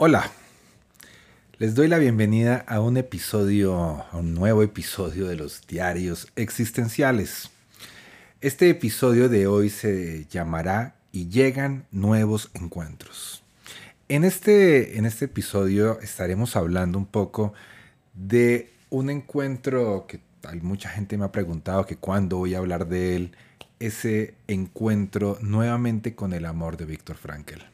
Hola, les doy la bienvenida a un episodio, a un nuevo episodio de los diarios existenciales. Este episodio de hoy se llamará Y llegan nuevos encuentros. En este, en este episodio estaremos hablando un poco de un encuentro que mucha gente me ha preguntado que cuándo voy a hablar de él, ese encuentro nuevamente con el amor de Víctor Frankel.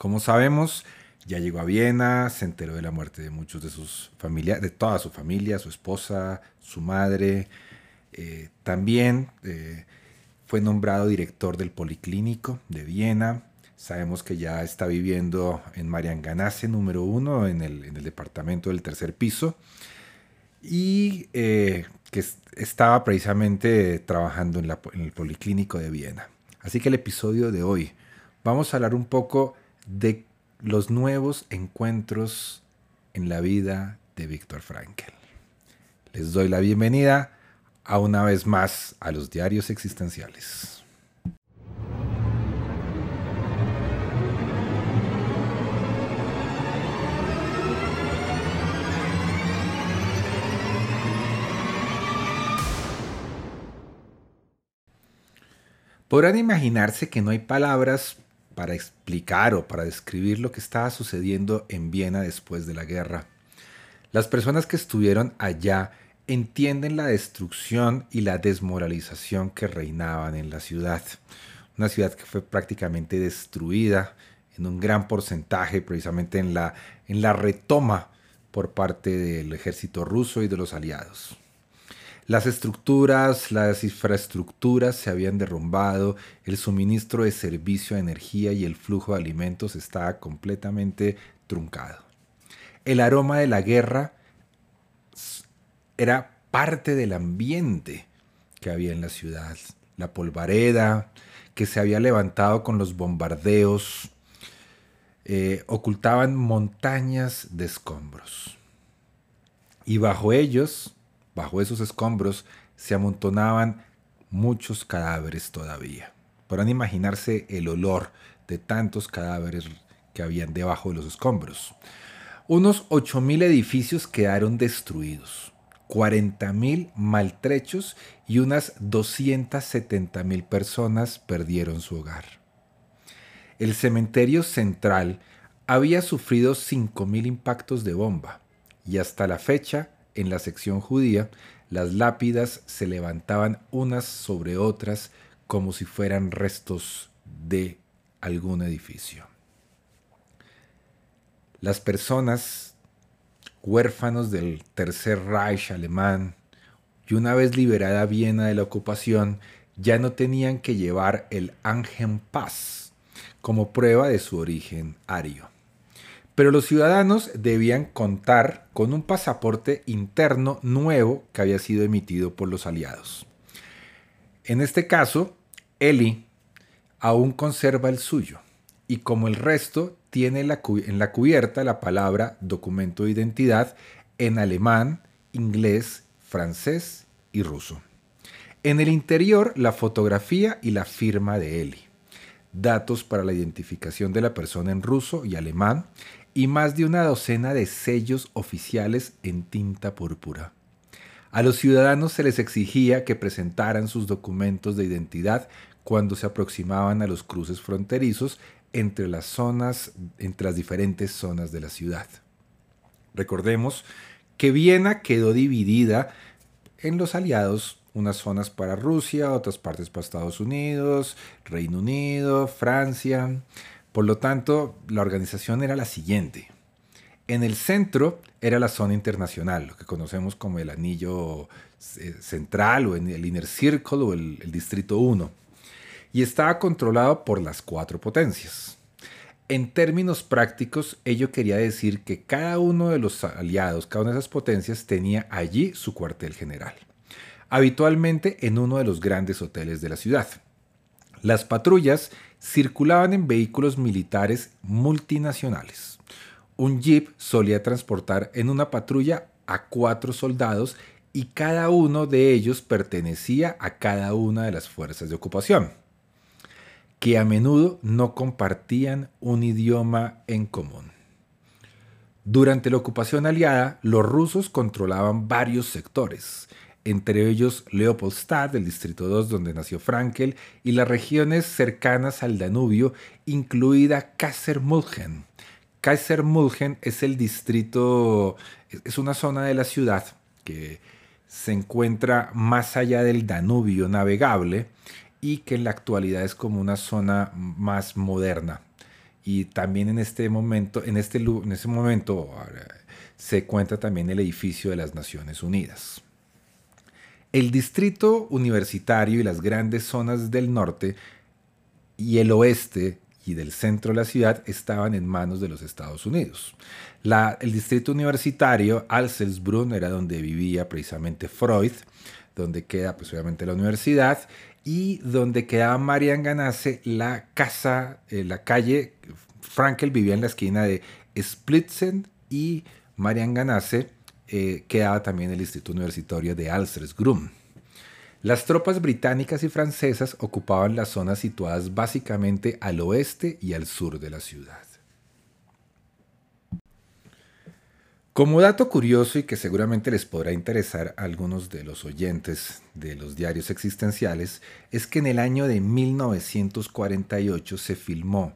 Como sabemos, ya llegó a Viena, se enteró de la muerte de muchos de sus familiares, de toda su familia, su esposa, su madre. Eh, también eh, fue nombrado director del Policlínico de Viena. Sabemos que ya está viviendo en Marianganace número uno, en el, en el departamento del tercer piso y eh, que estaba precisamente trabajando en, el Policlínico de Viena. Así que el episodio de hoy vamos a hablar un poco de los nuevos encuentros en la vida de Víctor Frankel. Les doy la bienvenida a una vez más a los diarios existenciales. Podrán imaginarse que no hay palabras para explicar o para describir lo que estaba sucediendo en Viena después de la guerra. Las personas que estuvieron allá entienden la destrucción y la desmoralización que reinaban en la ciudad. Una ciudad que fue prácticamente destruida en un gran porcentaje precisamente en la, en la retoma por parte del ejército ruso y de los aliados. Las estructuras, las infraestructuras se habían derrumbado, el suministro de servicio de energía y el flujo de alimentos estaba completamente truncado. El aroma de la guerra era parte del ambiente que había en la ciudad. La polvareda que se había levantado con los bombardeos eh, ocultaban montañas de escombros. Y bajo ellos Bajo esos escombros se amontonaban muchos cadáveres todavía. Podrán imaginarse el olor de tantos cadáveres que habían debajo de los escombros. Unos 8.000 edificios quedaron destruidos, 40.000 maltrechos y unas 270.000 personas perdieron su hogar. El cementerio central había sufrido 5.000 impactos de bomba y hasta la fecha en la sección judía, las lápidas se levantaban unas sobre otras como si fueran restos de algún edificio. Las personas huérfanos del Tercer Reich alemán y una vez liberada Viena de la ocupación, ya no tenían que llevar el Paz como prueba de su origen ario pero los ciudadanos debían contar con un pasaporte interno nuevo que había sido emitido por los aliados. En este caso, Eli aún conserva el suyo y como el resto tiene en la cubierta la palabra documento de identidad en alemán, inglés, francés y ruso. En el interior la fotografía y la firma de Eli datos para la identificación de la persona en ruso y alemán y más de una docena de sellos oficiales en tinta púrpura. A los ciudadanos se les exigía que presentaran sus documentos de identidad cuando se aproximaban a los cruces fronterizos entre las zonas, entre las diferentes zonas de la ciudad. Recordemos que Viena quedó dividida en los aliados, unas zonas para Rusia, otras partes para Estados Unidos, Reino Unido, Francia. Por lo tanto, la organización era la siguiente. En el centro era la zona internacional, lo que conocemos como el anillo eh, central o el inner circle o el, distrito 1. y estaba controlado por las cuatro potencias. En términos prácticos, ello quería decir que cada uno de los aliados, cada una de esas potencias, tenía allí su cuartel general, habitualmente en uno de los grandes hoteles de la ciudad. Las patrullas circulaban en vehículos militares multinacionales. Un jeep solía transportar en una patrulla a cuatro soldados y cada uno de ellos pertenecía a cada una de las fuerzas de ocupación, que a menudo no compartían un idioma en común. Durante la ocupación aliada, los rusos controlaban varios sectores, entre ellos Leopoldstadt, el distrito 2 donde nació Frankel, y las regiones cercanas al Danubio, incluida Kaisermulchen. Kaisermulchen es el distrito, es una zona de la ciudad que se encuentra más allá del Danubio navegable y que en la actualidad es como una zona más moderna. Y también en este momento, en este, en ese momento se cuenta también el edificio de las Naciones Unidas. El distrito universitario y las grandes zonas del norte y el oeste y del centro de la ciudad estaban en manos de los Estados Unidos. el distrito universitario, Alselsbrunn, era donde vivía precisamente Freud, donde queda pues obviamente la universidad y donde quedaba Marian Ganase, la casa, eh, la calle, Frankel vivía en la esquina de Splitzen y Marian Ganase eh, quedaba también el Instituto Universitario de Alselsgrund. Las tropas británicas y francesas ocupaban las zonas situadas básicamente al oeste y al sur de la ciudad. Como dato curioso y que seguramente les podrá interesar a algunos de los oyentes de los diarios existenciales, es que en el año de 1948 se filmó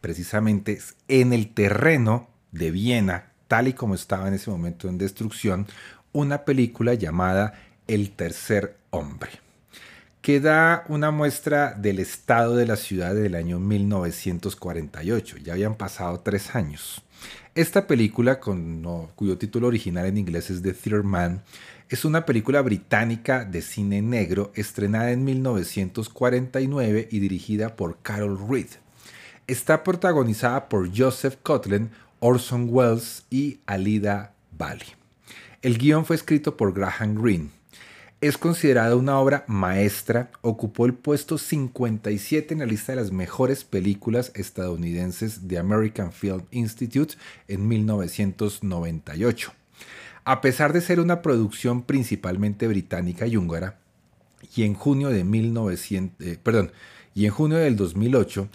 precisamente en el terreno de Viena, tal y como estaba en ese momento en destrucción, una película llamada El tercer hombre, que da una muestra del estado de la ciudad del año 1948. Ya habían pasado tres años. Esta película, con, cuyo título original en inglés es The Theater Man, es una película británica de cine negro estrenada en 1949 y dirigida por Carol Reed. Está protagonizada por Joseph Coughlin, Orson Welles y Alida Bali. El guion fue escrito por Graham Greene. Es considerada una obra maestra, ocupó el puesto 57 en la lista de las mejores películas estadounidenses de American Film Institute en 1998. A pesar de ser una producción principalmente británica y húngara, y en junio de 1900, eh, y en junio del 2008,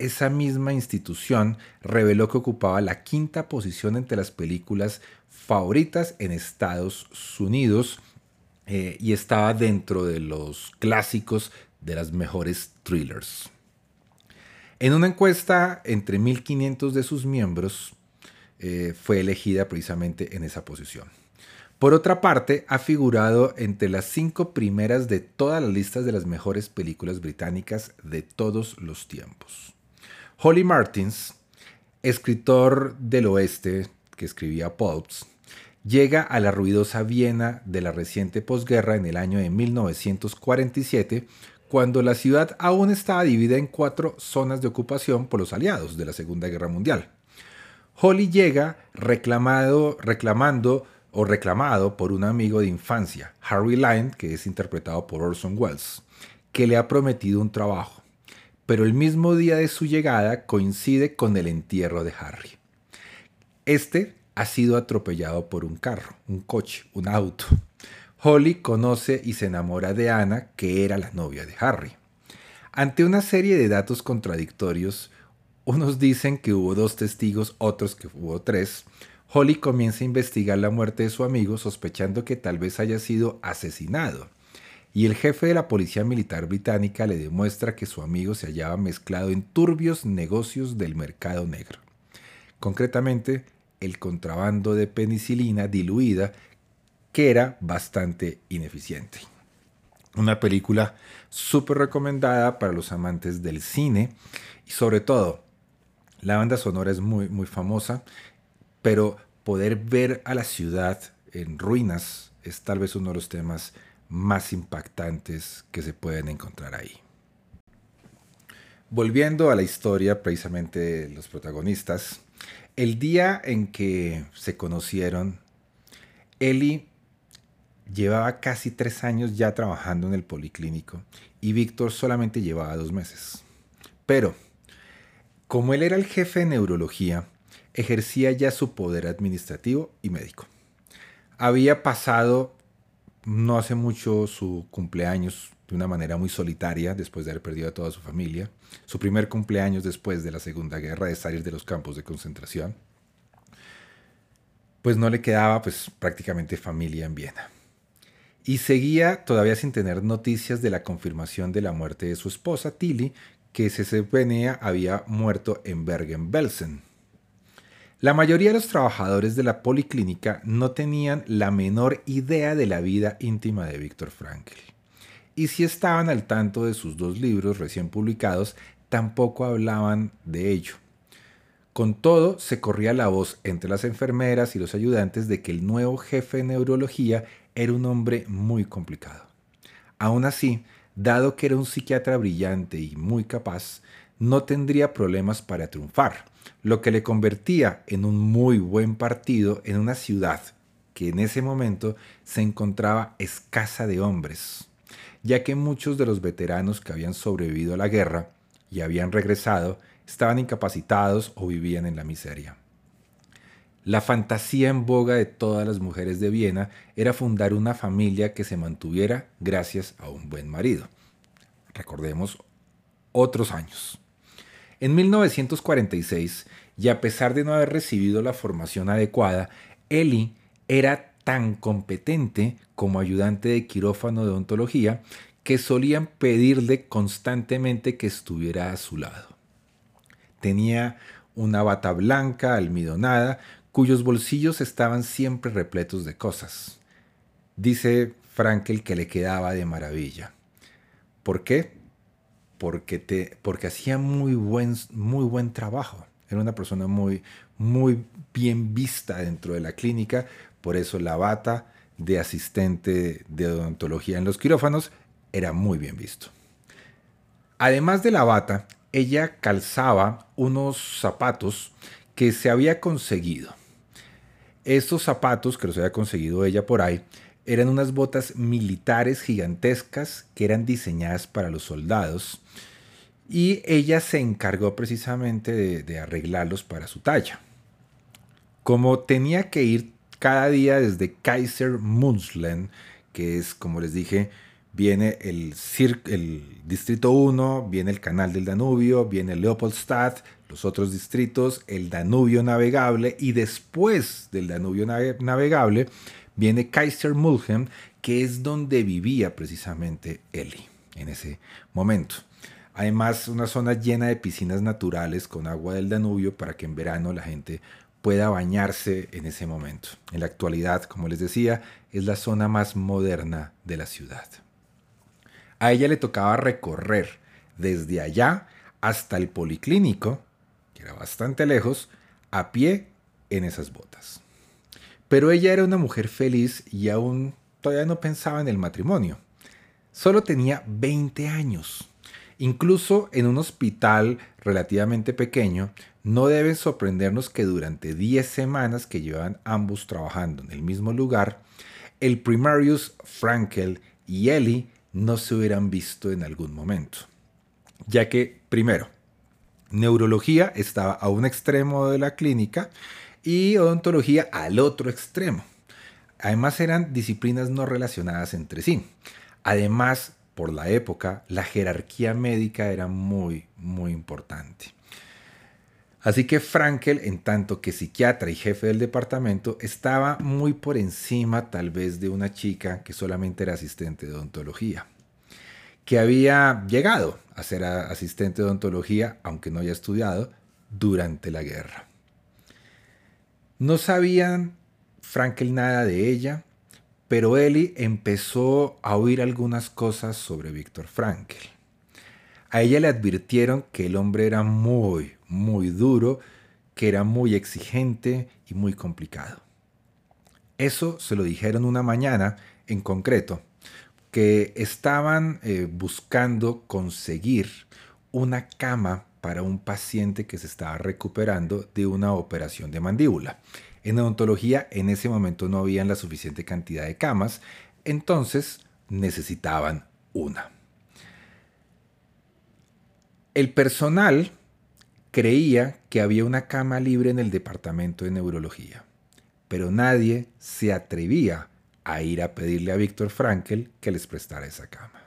esa misma institución reveló que ocupaba la quinta posición entre las películas favoritas en Estados Unidos eh, y estaba dentro de los clásicos de las mejores thrillers. En una encuesta entre 1500 de sus miembros, eh, fue elegida precisamente en esa posición. Por otra parte, ha figurado entre las cinco primeras de todas las listas de las mejores películas británicas de todos los tiempos. Holly Martins, escritor del oeste que escribía Pulps, llega a la ruidosa Viena de la reciente posguerra en el año de 1947, cuando la ciudad aún estaba dividida en cuatro zonas de ocupación por los aliados de la Segunda Guerra Mundial. Holly llega reclamado, reclamando o reclamado por un amigo de infancia, Harry Lyne, que es interpretado por Orson Welles, que le ha prometido un trabajo, pero el mismo día de su llegada coincide con el entierro de Harry. Este ha sido atropellado por un carro, un coche, un auto. Holly conoce y se enamora de Anna, que era la novia de Harry. Ante una serie de datos contradictorios, unos dicen que hubo dos testigos, otros que hubo tres, Holly comienza a investigar la muerte de su amigo sospechando que tal vez haya sido asesinado. Y el jefe de la policía militar británica le demuestra que su amigo se hallaba mezclado en turbios negocios del mercado negro. Concretamente, el contrabando de penicilina diluida que era bastante ineficiente. Una película súper recomendada para los amantes del cine y sobre todo la banda sonora es muy, muy famosa, pero poder ver a la ciudad en ruinas es tal vez uno de los temas más impactantes que se pueden encontrar ahí. Volviendo a la historia precisamente de los protagonistas, el día en que se conocieron, Eli llevaba casi tres años ya trabajando en el policlínico y Víctor solamente llevaba dos meses. Pero, como él era el jefe de neurología, ejercía ya su poder administrativo y médico. Había pasado no hace mucho su cumpleaños de una manera muy solitaria después de haber perdido a toda su familia, su primer cumpleaños después de la Segunda Guerra de salir de los campos de concentración, pues no le quedaba pues prácticamente familia en Viena. Y seguía todavía sin tener noticias de la confirmación de la muerte de su esposa Tilly, que se suponía había muerto en Bergen-Belsen. La mayoría de los trabajadores de la policlínica no tenían la menor idea de la vida íntima de Víctor Frankl. Y si estaban al tanto de sus dos libros recién publicados, tampoco hablaban de ello. Con todo, se corría la voz entre las enfermeras y los ayudantes de que el nuevo jefe de neurología era un hombre muy complicado. Aún así, dado que era un psiquiatra brillante y muy capaz, no tendría problemas para triunfar lo que le convertía en un muy buen partido en una ciudad que en ese momento se encontraba escasa de hombres, ya que muchos de los veteranos que habían sobrevivido a la guerra y habían regresado estaban incapacitados o vivían en la miseria. La fantasía en boga de todas las mujeres de Viena era fundar una familia que se mantuviera gracias a un buen marido. Recordemos otros años. En 1946, y a pesar de no haber recibido la formación adecuada, Eli era tan competente como ayudante de quirófano de odontología que solían pedirle constantemente que estuviera a su lado. Tenía una bata blanca almidonada cuyos bolsillos estaban siempre repletos de cosas. Dice Frankel que le quedaba de maravilla. ¿Por qué? Porque, te, porque hacía muy buen, muy buen trabajo. Era una persona muy, muy bien vista dentro de la clínica, por eso la bata de asistente de odontología en los quirófanos era muy bien visto. Además de la bata, ella calzaba unos zapatos que se había conseguido. Estos zapatos que los había conseguido ella por ahí eran unas botas militares gigantescas que eran diseñadas para los soldados y ella se encargó precisamente de, arreglarlos para su talla. Como tenía que ir cada día desde Kaiser Munzlen, que es, como les dije, viene el, distrito 1, viene el canal del Danubio, viene Leopoldstadt, los otros distritos, el Danubio navegable y después del Danubio navegable viene Kaiser Mulhem, que es donde vivía precisamente Eli en ese momento. Además, una zona llena de piscinas naturales con agua del Danubio para que en verano la gente pueda bañarse en ese momento. En la actualidad, como les decía, es la zona más moderna de la ciudad. A ella le tocaba recorrer desde allá hasta el policlínico, que era bastante lejos, a pie en esas botas. Pero ella era una mujer feliz y aún todavía no pensaba en el matrimonio. Solo tenía 20 años. Incluso en un hospital relativamente pequeño, no debe sorprendernos que durante 10 semanas que llevan ambos trabajando en el mismo lugar, el primarius Frankel y Ellie no se hubieran visto en algún momento. Ya que, primero, neurología estaba a un extremo de la clínica y odontología al otro extremo. Además eran disciplinas no relacionadas entre sí. Además, por la época, la jerarquía médica era muy, muy importante. Así que Frankel, en tanto que psiquiatra y jefe del departamento, estaba muy por encima tal vez de una chica que solamente era asistente de odontología, que había llegado a ser asistente de odontología, aunque no haya estudiado, durante la guerra. No sabían Frankel nada de ella, pero Eli empezó a oír algunas cosas sobre Víctor Frankel. A ella le advirtieron que el hombre era muy, muy duro, que era muy exigente y muy complicado. Eso se lo dijeron una mañana en concreto, que estaban eh, buscando conseguir una cama para un paciente que se estaba recuperando de una operación de mandíbula. En odontología en ese momento no había la suficiente cantidad de camas, entonces necesitaban una. El personal creía que había una cama libre en el departamento de neurología, pero nadie se atrevía a ir a pedirle a Víctor Frankel que les prestara esa cama.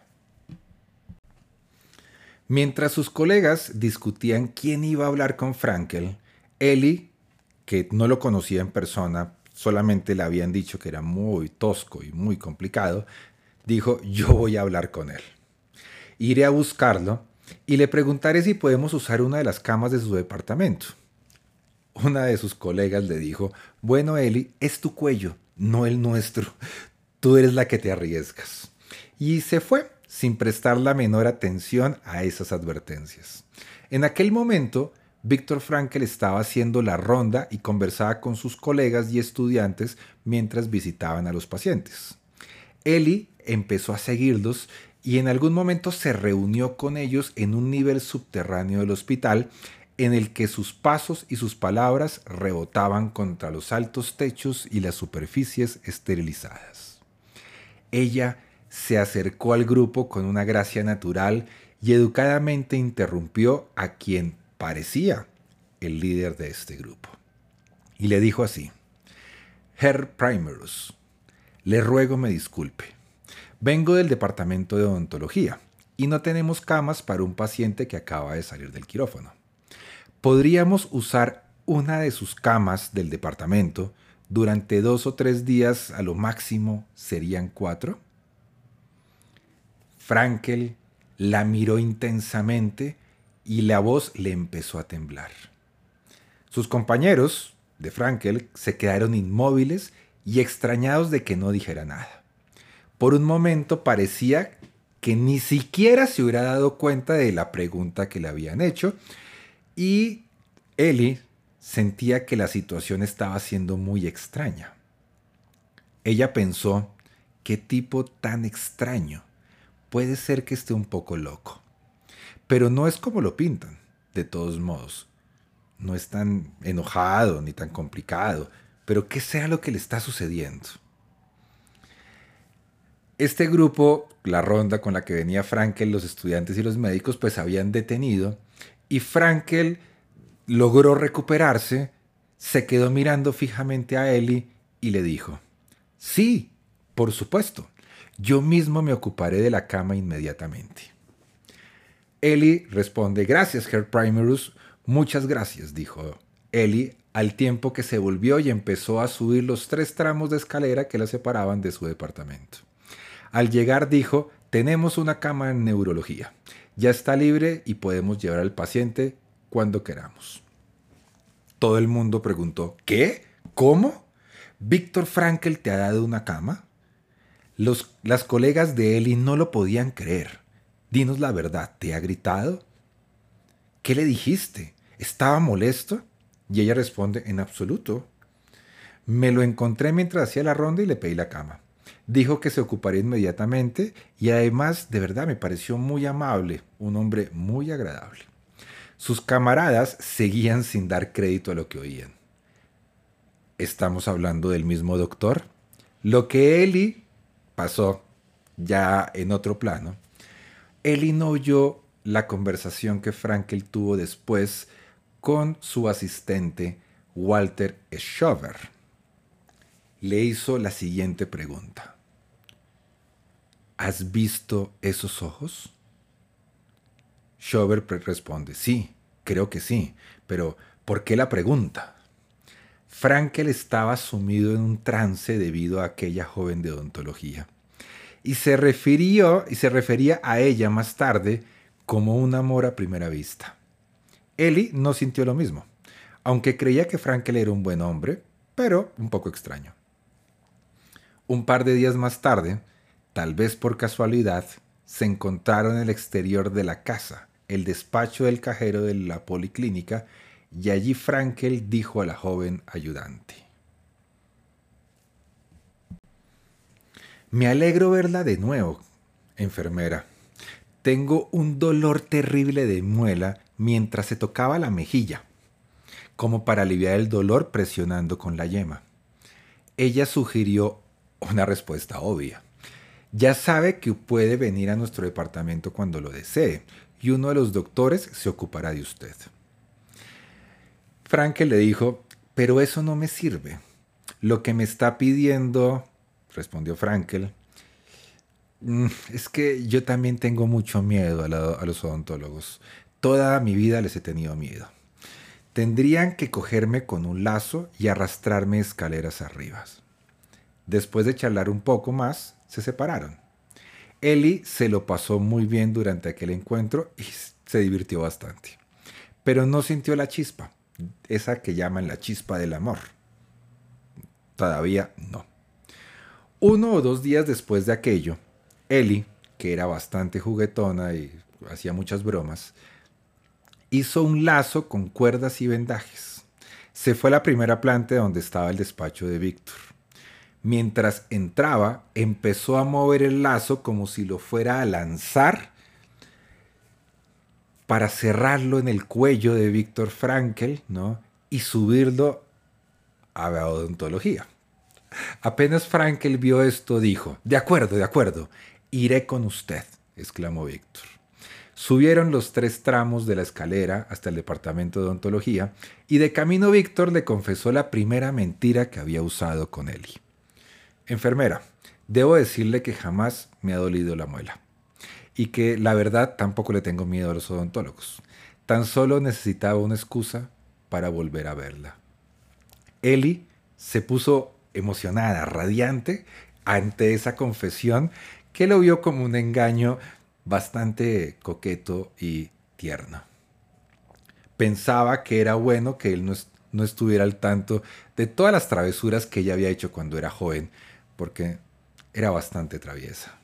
Mientras sus colegas discutían quién iba a hablar con Frankel, Eli, que no lo conocía en persona, solamente le habían dicho que era muy tosco y muy complicado, dijo, yo voy a hablar con él. Iré a buscarlo y le preguntaré si podemos usar una de las camas de su departamento. Una de sus colegas le dijo, bueno Eli, es tu cuello, no el nuestro. Tú eres la que te arriesgas. Y se fue sin prestar la menor atención a esas advertencias. En aquel momento, Víctor Frankel estaba haciendo la ronda y conversaba con sus colegas y estudiantes mientras visitaban a los pacientes. Eli empezó a seguirlos y en algún momento se reunió con ellos en un nivel subterráneo del hospital en el que sus pasos y sus palabras rebotaban contra los altos techos y las superficies esterilizadas. Ella se acercó al grupo con una gracia natural y educadamente interrumpió a quien parecía el líder de este grupo. Y le dijo así, Herr Primerus, le ruego me disculpe. Vengo del departamento de odontología y no tenemos camas para un paciente que acaba de salir del quirófano. ¿Podríamos usar una de sus camas del departamento durante dos o tres días a lo máximo serían cuatro? Frankel la miró intensamente y la voz le empezó a temblar. Sus compañeros de Frankel se quedaron inmóviles y extrañados de que no dijera nada. Por un momento parecía que ni siquiera se hubiera dado cuenta de la pregunta que le habían hecho y Ellie sentía que la situación estaba siendo muy extraña. Ella pensó, ¿qué tipo tan extraño? Puede ser que esté un poco loco. Pero no es como lo pintan, de todos modos. No es tan enojado ni tan complicado, pero que sea lo que le está sucediendo. Este grupo, la ronda con la que venía Frankel, los estudiantes y los médicos, pues habían detenido y Frankel logró recuperarse, se quedó mirando fijamente a Eli y le dijo, sí, por supuesto, yo mismo me ocuparé de la cama inmediatamente. Eli responde, gracias, Herr Primerus, muchas gracias, dijo Eli, al tiempo que se volvió y empezó a subir los tres tramos de escalera que la separaban de su departamento. Al llegar dijo, tenemos una cama en neurología, ya está libre y podemos llevar al paciente cuando queramos. Todo el mundo preguntó, ¿qué? ¿Cómo? ¿Víctor Frankel te ha dado una cama? Las colegas de Eli no lo podían creer. Dinos la verdad, ¿te ha gritado? ¿Qué le dijiste? ¿Estaba molesto? Y ella responde, en absoluto. Me lo encontré mientras hacía la ronda y le pedí la cama. Dijo que se ocuparía inmediatamente y además de verdad me pareció muy amable, un hombre muy agradable. Sus camaradas seguían sin dar crédito a lo que oían. ¿Estamos hablando del mismo doctor? Lo que Eli pasó ya en otro plano, Eli no oyó la conversación que Frankel tuvo después con su asistente Walter Schover. Le hizo la siguiente pregunta. ¿Has visto esos ojos? Schover responde, sí, creo que sí, pero ¿por qué la pregunta? Frankel estaba sumido en un trance debido a aquella joven de odontología. Y se refirió y se refería a ella más tarde como un amor a primera vista. Eli no sintió lo mismo, aunque creía que Frankel era un buen hombre, pero un poco extraño. Un par de días más tarde, tal vez por casualidad, se encontraron en el exterior de la casa, el despacho del cajero de la policlínica, y allí Frankel dijo a la joven ayudante. Me alegro verla de nuevo, enfermera. Tengo un dolor terrible de muela mientras se tocaba la mejilla, como para aliviar el dolor presionando con la yema. Ella sugirió una respuesta obvia. Ya sabe que puede venir a nuestro departamento cuando lo desee y uno de los doctores se ocupará de usted. Frankel le dijo, pero eso no me sirve. Lo que me está pidiendo, respondió Frankel, mm, es que yo también tengo mucho miedo a, a los odontólogos. Toda mi vida les he tenido miedo. Tendrían que cogerme con un lazo y arrastrarme escaleras arriba. Después de charlar un poco más, se separaron. Eli se lo pasó muy bien durante aquel encuentro y se divirtió bastante. Pero no sintió la chispa, esa que llaman la chispa del amor. Todavía no. Uno o dos días después de aquello, Eli, que era bastante juguetona y hacía muchas bromas, hizo un lazo con cuerdas y vendajes. Se fue a la primera planta donde estaba el despacho de Víctor. Mientras entraba, empezó a mover el lazo como si lo fuera a lanzar para cerrarlo en el cuello de Víctor Frankel ¿no? y subirlo a la odontología. Apenas Frankel vio esto, dijo, de acuerdo, de acuerdo, iré con usted, exclamó Víctor. Subieron los tres tramos de la escalera hasta el departamento de odontología y de camino Víctor le confesó la primera mentira que había usado con Eli. Enfermera, debo decirle que jamás me ha dolido la muela y que la verdad tampoco le tengo miedo a los odontólogos. Tan solo necesitaba una excusa para volver a verla. Eli se puso emocionada, radiante, ante esa confesión que lo vio como un engaño bastante coqueto y tierno. Pensaba que era bueno que él no, no estuviera al tanto de todas las travesuras que ella había hecho cuando era joven, porque era bastante traviesa.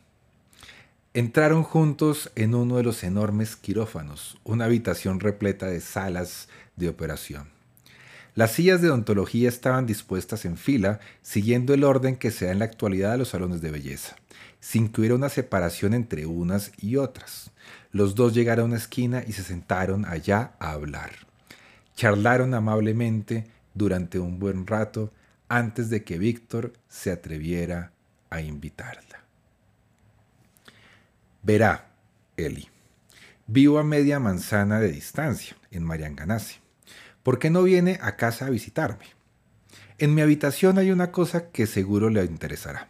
Entraron juntos en uno de los enormes quirófanos, una habitación repleta de salas de operación. Las sillas de odontología estaban dispuestas en fila, siguiendo el orden que se da en la actualidad a los salones de belleza, sin que hubiera una separación entre unas y otras. Los dos llegaron a una esquina y se sentaron allá a hablar. Charlaron amablemente durante un buen rato antes de que Víctor se atreviera a invitarla. Verá, Eli, vivo a media manzana de distancia, en Marianganase. ¿Por qué no viene a casa a visitarme? En mi habitación hay una cosa que seguro le interesará.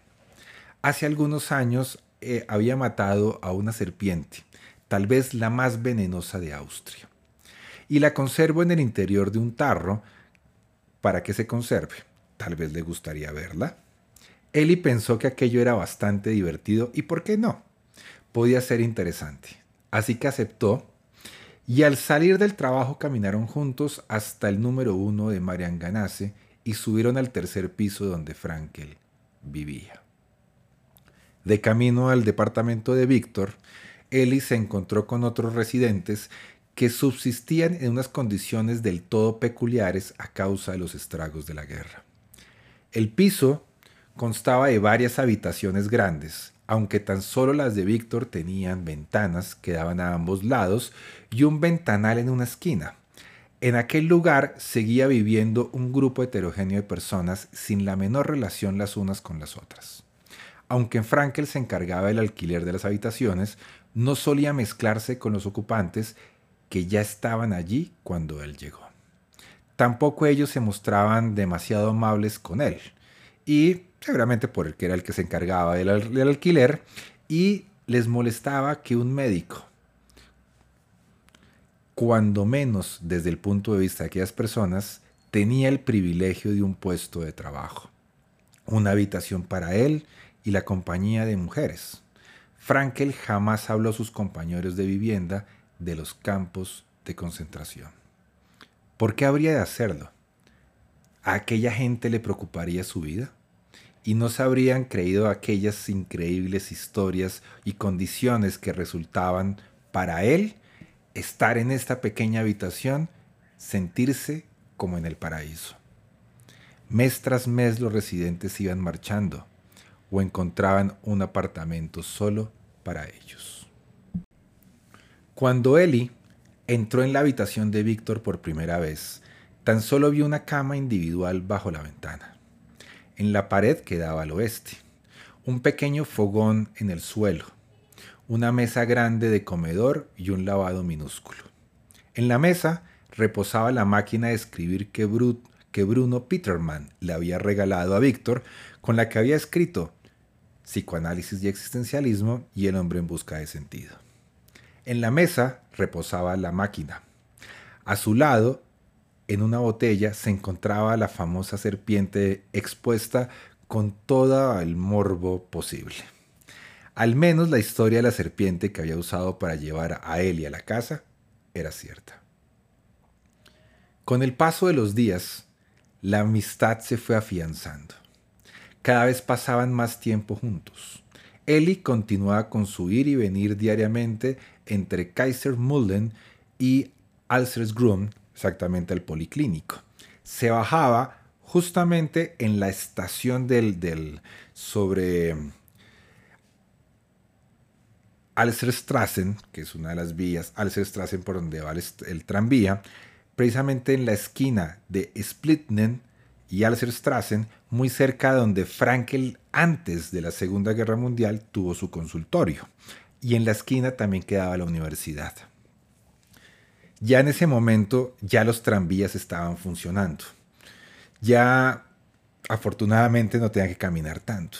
Hace algunos años eh, había matado a una serpiente, tal vez la más venenosa de Austria, y la conservo en el interior de un tarro para que se conserve. Tal vez le gustaría verla. Eli pensó que aquello era bastante divertido y por qué no. Podía ser interesante. Así que aceptó y al salir del trabajo caminaron juntos hasta el número uno de Marianganase y subieron al tercer piso donde Frankel vivía. De camino al departamento de Víctor, Eli se encontró con otros residentes que subsistían en unas condiciones del todo peculiares a causa de los estragos de la guerra. El piso constaba de varias habitaciones grandes, aunque tan solo las de Víctor tenían ventanas que daban a ambos lados y un ventanal en una esquina. En aquel lugar seguía viviendo un grupo heterogéneo de personas sin la menor relación las unas con las otras. Aunque Frankel se encargaba del alquiler de las habitaciones, no solía mezclarse con los ocupantes que ya estaban allí cuando él llegó. Tampoco ellos se mostraban demasiado amables con él, y seguramente por el que era el que se encargaba del, alquiler, y les molestaba que un médico, cuando menos desde el punto de vista de aquellas personas, tenía el privilegio de un puesto de trabajo, una habitación para él y la compañía de mujeres. Frankel jamás habló a sus compañeros de vivienda de los campos de concentración. ¿Por qué habría de hacerlo? ¿A aquella gente le preocuparía su vida? ¿Y no se habrían creído aquellas increíbles historias y condiciones que resultaban para él estar en esta pequeña habitación, sentirse como en el paraíso? Mes tras mes los residentes iban marchando o encontraban un apartamento solo para ellos. Cuando Ellie entró en la habitación de Víctor por primera vez, tan solo vio una cama individual bajo la ventana. En la pared que daba al oeste, un pequeño fogón en el suelo, una mesa grande de comedor y un lavado minúsculo. En la mesa reposaba la máquina de escribir que, que Bruno Peterman le había regalado a Víctor, con la que había escrito Psicoanálisis y Existencialismo y El hombre en busca de sentido. En la mesa reposaba la máquina. A su lado, en una botella, se encontraba la famosa serpiente expuesta con todo el morbo posible. Al menos la historia de la serpiente que había usado para llevar a Eli a la casa era cierta. Con el paso de los días, la amistad se fue afianzando. Cada vez pasaban más tiempo juntos. Eli continuaba con su ir y venir diariamente entre Kaiser Mulden y Alsersgrund, exactamente al policlínico. Se bajaba justamente en la estación del, del sobre Alserstrassen, que es una de las vías, Alserstrassen por donde va el, tranvía, precisamente en la esquina de Splitnen y Alserstrassen, muy cerca de donde Frankel antes de la Segunda Guerra Mundial tuvo su consultorio. Y en la esquina también quedaba la universidad. Ya en ese momento ya los tranvías estaban funcionando. Ya afortunadamente no tenía que caminar tanto.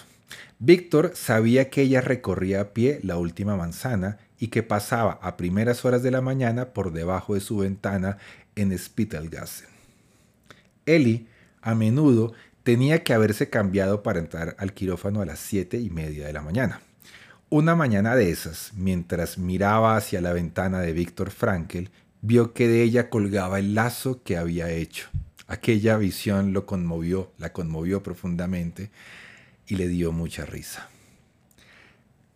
Víctor sabía que ella recorría a pie la última manzana y que pasaba a primeras horas de la mañana por debajo de su ventana en Spittelgassen. Eli a menudo tenía que haberse cambiado para entrar al quirófano a las siete y media de la mañana. Una mañana de esas, mientras miraba hacia la ventana de Víctor Frankel, vio que de ella colgaba el lazo que había hecho. Aquella visión lo conmovió, la conmovió profundamente y le dio mucha risa.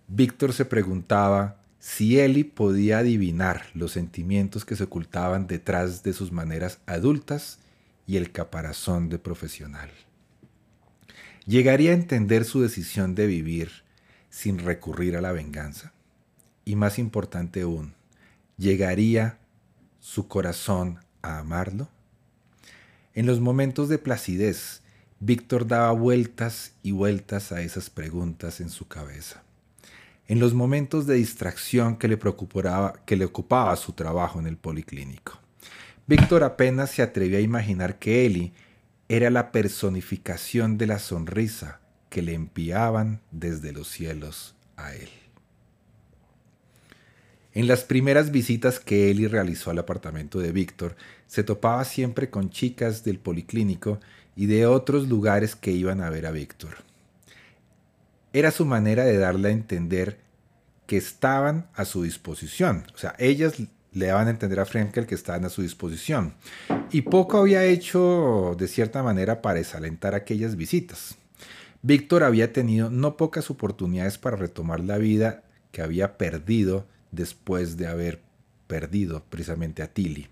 Víctor se preguntaba si Eli podía adivinar los sentimientos que se ocultaban detrás de sus maneras adultas y el caparazón de profesional. ¿Llegaría a entender su decisión de vivir sin recurrir a la venganza? Y más importante aún, ¿llegaría su corazón a amarlo? En los momentos de placidez, Víctor daba vueltas y vueltas a esas preguntas en su cabeza. En los momentos de distracción que le, preocupaba, que le ocupaba su trabajo en el policlínico. Víctor apenas se atrevía a imaginar que Eli era la personificación de la sonrisa que le enviaban desde los cielos a él. En las primeras visitas que Eli realizó al apartamento de Víctor, se topaba siempre con chicas del policlínico y de otros lugares que iban a ver a Víctor. Era su manera de darle a entender que estaban a su disposición. O sea, ellas le daban a entender a Frenkel que estaban a su disposición. Y poco había hecho de cierta manera para desalentar aquellas visitas. Víctor había tenido no pocas oportunidades para retomar la vida que había perdido después de haber perdido precisamente a Tilly.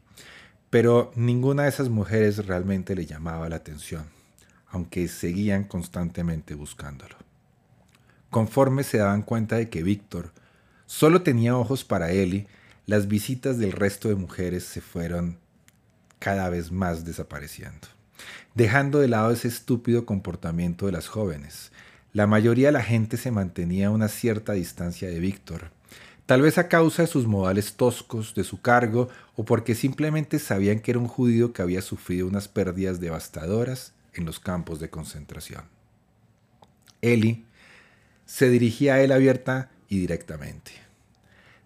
Pero ninguna de esas mujeres realmente le llamaba la atención, aunque seguían constantemente buscándolo. Conforme se daban cuenta de que Víctor solo tenía ojos para Ellie, las visitas del resto de mujeres se fueron cada vez más desapareciendo, dejando de lado ese estúpido comportamiento de las jóvenes. La mayoría de la gente se mantenía a una cierta distancia de Víctor, tal vez a causa de sus modales toscos, de su cargo, o porque simplemente sabían que era un judío que había sufrido unas pérdidas devastadoras en los campos de concentración. Eli se dirigía a él abierta y directamente.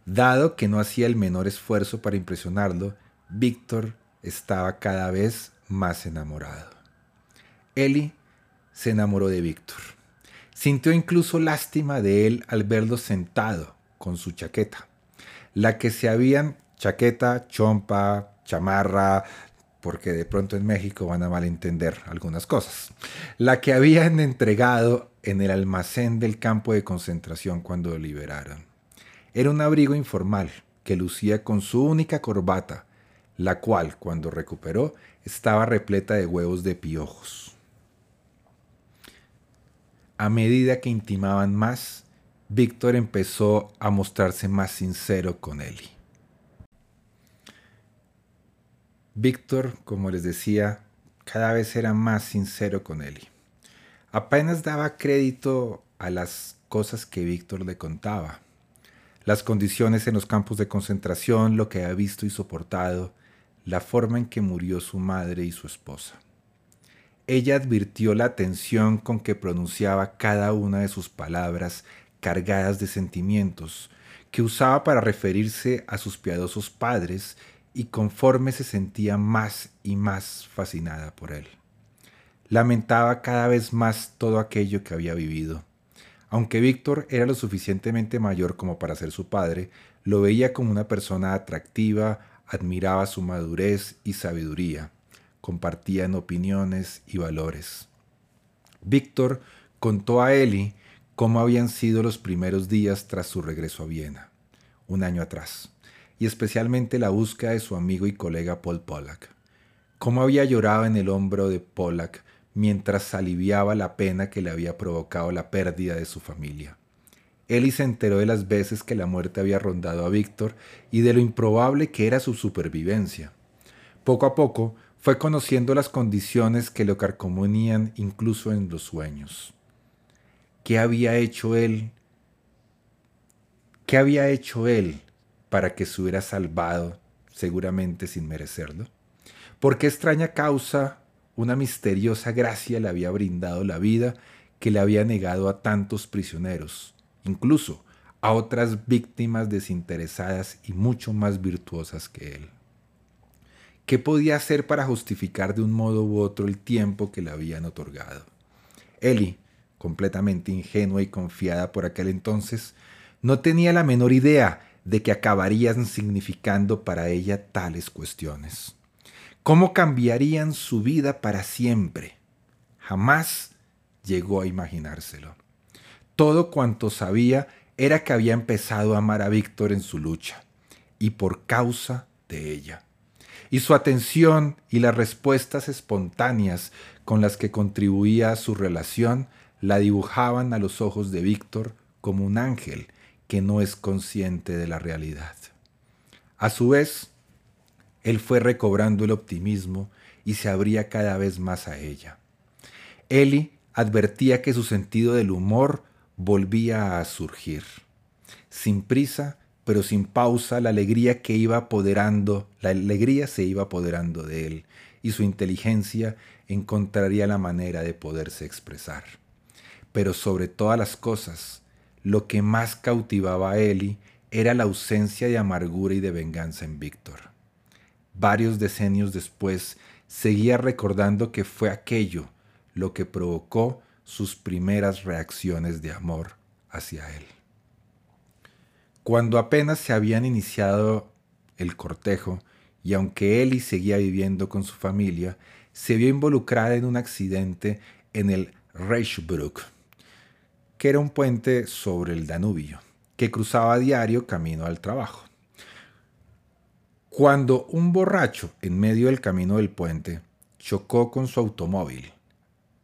Dado que no hacía el menor esfuerzo para impresionarlo, Víctor estaba cada vez más enamorado. Eli se enamoró de Víctor. Sintió incluso lástima de él al verlo sentado, con su chaqueta. La que se habían, chaqueta, chompa, chamarra, porque de pronto en México van a malentender algunas cosas. La que habían entregado en el almacén del campo de concentración cuando lo liberaron. Era un abrigo informal que lucía con su única corbata, la cual, cuando recuperó, estaba repleta de huevos de piojos. A medida que intimaban más, Víctor empezó a mostrarse más sincero con Eli. Víctor, como les decía, cada vez era más sincero con Eli. Apenas daba crédito a las cosas que Víctor le contaba. Las condiciones en los campos de concentración, lo que había visto y soportado, la forma en que murió su madre y su esposa. Ella advirtió la tensión con que pronunciaba cada una de sus palabras cargadas de sentimientos, que usaba para referirse a sus piadosos padres y conforme se sentía más y más fascinada por él. Lamentaba cada vez más todo aquello que había vivido. Aunque Víctor era lo suficientemente mayor como para ser su padre, lo veía como una persona atractiva, admiraba su madurez y sabiduría, compartían opiniones y valores. Víctor contó a Eli cómo habían sido los primeros días tras su regreso a Viena, un año atrás, y especialmente la búsqueda de su amigo y colega Paul Pollack. Cómo había llorado en el hombro de Pollack mientras aliviaba la pena que le había provocado la pérdida de su familia. Eli se enteró de las veces que la muerte había rondado a Víctor y de lo improbable que era su supervivencia. Poco a poco fue conociendo las condiciones que lo carcomunían incluso en los sueños. ¿Qué había hecho él? ¿Qué había hecho él para que se hubiera salvado, seguramente sin merecerlo? ¿Por qué extraña causa una misteriosa gracia le había brindado la vida que le había negado a tantos prisioneros, incluso a otras víctimas desinteresadas y mucho más virtuosas que él. ¿Qué podía hacer para justificar de un modo u otro el tiempo que le habían otorgado? Eli, completamente ingenua y confiada por aquel entonces, no tenía la menor idea de que acabarían significando para ella tales cuestiones cómo cambiarían su vida para siempre. Jamás llegó a imaginárselo. Todo cuanto sabía era que había empezado a amar a Víctor en su lucha, y por causa de ella. Y su atención y las respuestas espontáneas con las que contribuía a su relación la dibujaban a los ojos de Víctor como un ángel que no es consciente de la realidad. A su vez, él fue recobrando el optimismo y se abría cada vez más a ella. Eli advertía que su sentido del humor volvía a surgir. Sin prisa, pero sin pausa, la alegría que iba apoderando, la alegría se iba apoderando de él, y su inteligencia encontraría la manera de poderse expresar. Pero sobre todas las cosas, lo que más cautivaba a Eli era la ausencia de amargura y de venganza en Víctor varios decenios después, seguía recordando que fue aquello lo que provocó sus primeras reacciones de amor hacia él. Cuando apenas se habían iniciado el cortejo, y aunque Eli seguía viviendo con su familia, se vio involucrada en un accidente en el Reichsbruck, que era un puente sobre el Danubio, que cruzaba diario camino al trabajo. Cuando un borracho en medio del camino del puente chocó con su automóvil,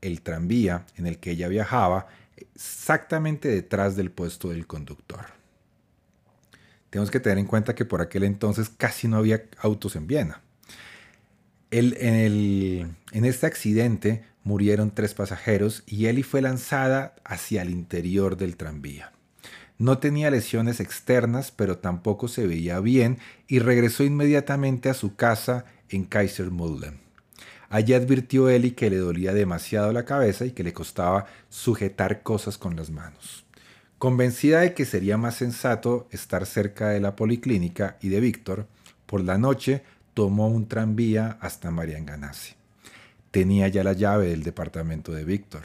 el tranvía en el que ella viajaba, exactamente detrás del puesto del conductor. Tenemos que tener en cuenta que por aquel entonces casi no había autos en Viena. en, en este accidente murieron tres pasajeros y Ellie fue lanzada hacia el interior del tranvía. No tenía lesiones externas, pero tampoco se veía bien y regresó inmediatamente a su casa en Kaisermulden. Allí advirtió Eli que le dolía demasiado la cabeza y que le costaba sujetar cosas con las manos. Convencida de que sería más sensato estar cerca de la policlínica y de Víctor, por la noche tomó un tranvía hasta Marianganasi. Tenía ya la llave del departamento de Víctor,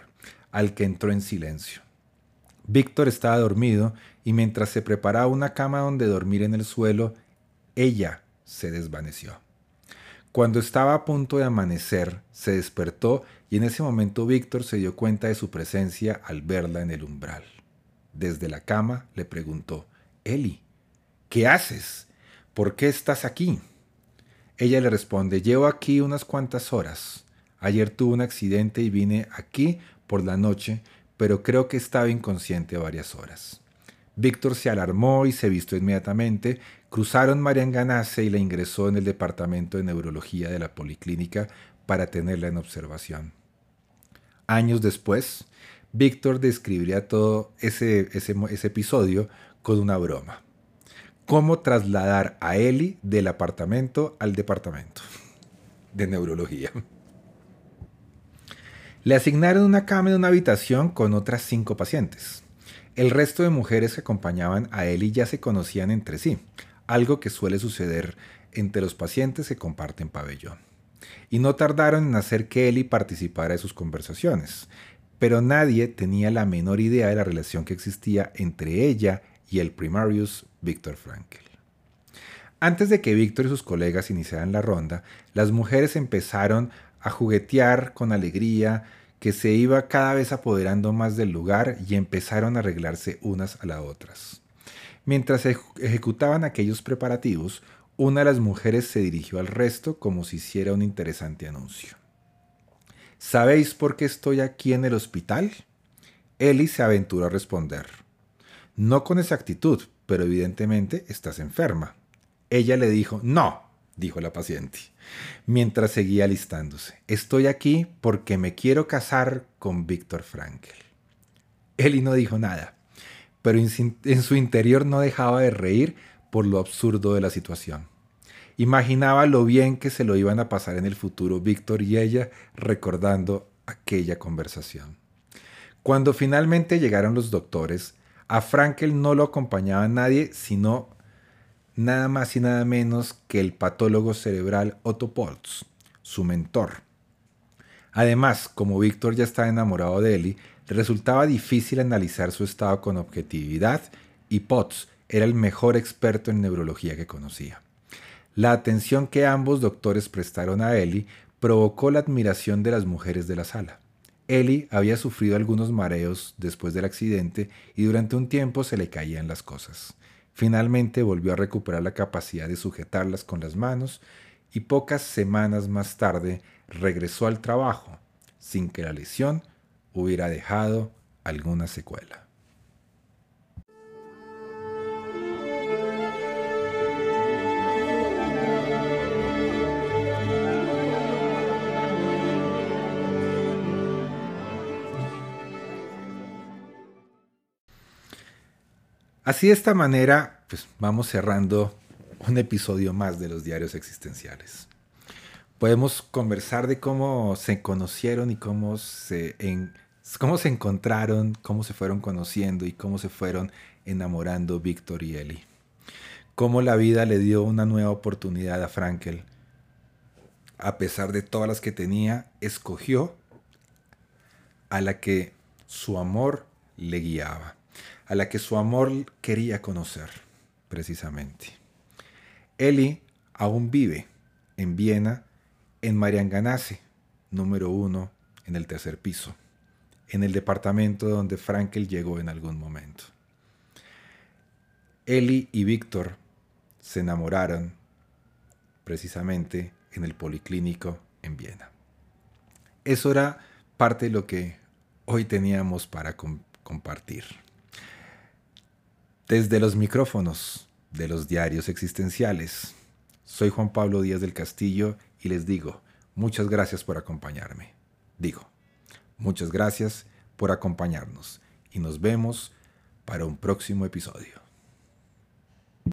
al que entró en silencio. Víctor estaba dormido y mientras se preparaba una cama donde dormir en el suelo, ella se desvaneció. Cuando estaba a punto de amanecer, se despertó y en ese momento Víctor se dio cuenta de su presencia al verla en el umbral. Desde la cama le preguntó, Eli, ¿qué haces? ¿Por qué estás aquí? Ella le responde, llevo aquí unas cuantas horas. Ayer tuve un accidente y vine aquí por la noche pero creo que estaba inconsciente varias horas. Víctor se alarmó y se vistió inmediatamente, Cruzaron Ganase y la ingresó en el departamento de neurología de la policlínica para tenerla en observación. Años después, Víctor describiría todo ese episodio con una broma. Cómo trasladar a Eli del apartamento al departamento de neurología. Le asignaron una cama en una habitación con otras cinco pacientes. El resto de mujeres que acompañaban a Eli ya se conocían entre sí, algo que suele suceder entre los pacientes que comparten pabellón. Y no tardaron en hacer que Eli participara de sus conversaciones, pero nadie tenía la menor idea de la relación que existía entre ella y el primarius Viktor Frankl. Antes de que Víctor y sus colegas iniciaran la ronda, las mujeres empezaron a juguetear con alegría, que se iba cada vez apoderando más del lugar y empezaron a arreglarse unas a las otras. Mientras ejecutaban aquellos preparativos, una de las mujeres se dirigió al resto como si hiciera un interesante anuncio. ¿Sabéis por qué estoy aquí en el hospital? Ellie se aventuró a responder. No con exactitud, pero evidentemente estás enferma. Ella le dijo, no, dijo la paciente, mientras seguía alistándose. Estoy aquí porque me quiero casar con Víctor Frankel. Eli no dijo nada, pero en su interior no dejaba de reír por lo absurdo de la situación. Imaginaba lo bien que se lo iban a pasar en el futuro Víctor y ella recordando aquella conversación. Cuando finalmente llegaron los doctores, a Frankel no lo acompañaba nadie sino nada más y nada menos que el patólogo cerebral Otto Poltz, su mentor. Además, como Víctor ya estaba enamorado de Eli, resultaba difícil analizar su estado con objetividad y Potts era el mejor experto en neurología que conocía. La atención que ambos doctores prestaron a Eli provocó la admiración de las mujeres de la sala. Eli había sufrido algunos mareos después del accidente y durante un tiempo se le caían las cosas. Finalmente volvió a recuperar la capacidad de sujetarlas con las manos y pocas semanas más tarde regresó al trabajo sin que la lesión hubiera dejado alguna secuela. Así de esta manera, pues vamos cerrando un episodio más de los diarios existenciales. Podemos conversar de cómo se conocieron y cómo se, cómo se encontraron, cómo se fueron conociendo y cómo se fueron enamorando Víctor y Eli. Cómo la vida le dio una nueva oportunidad a Frankel. A pesar de todas las que tenía, escogió a la que su amor le guiaba a la que su amor quería conocer, precisamente. Eli aún vive en Viena, en Marianganase, número uno, en el tercer piso, en el departamento donde Frankel llegó en algún momento. Eli y Víctor se enamoraron precisamente en el policlínico en Viena. Eso era parte de lo que hoy teníamos para compartir. Desde los micrófonos de los diarios existenciales, soy Juan Pablo Díaz del Castillo y les digo, muchas gracias por acompañarme. Digo, muchas gracias por acompañarnos y nos vemos para un próximo episodio.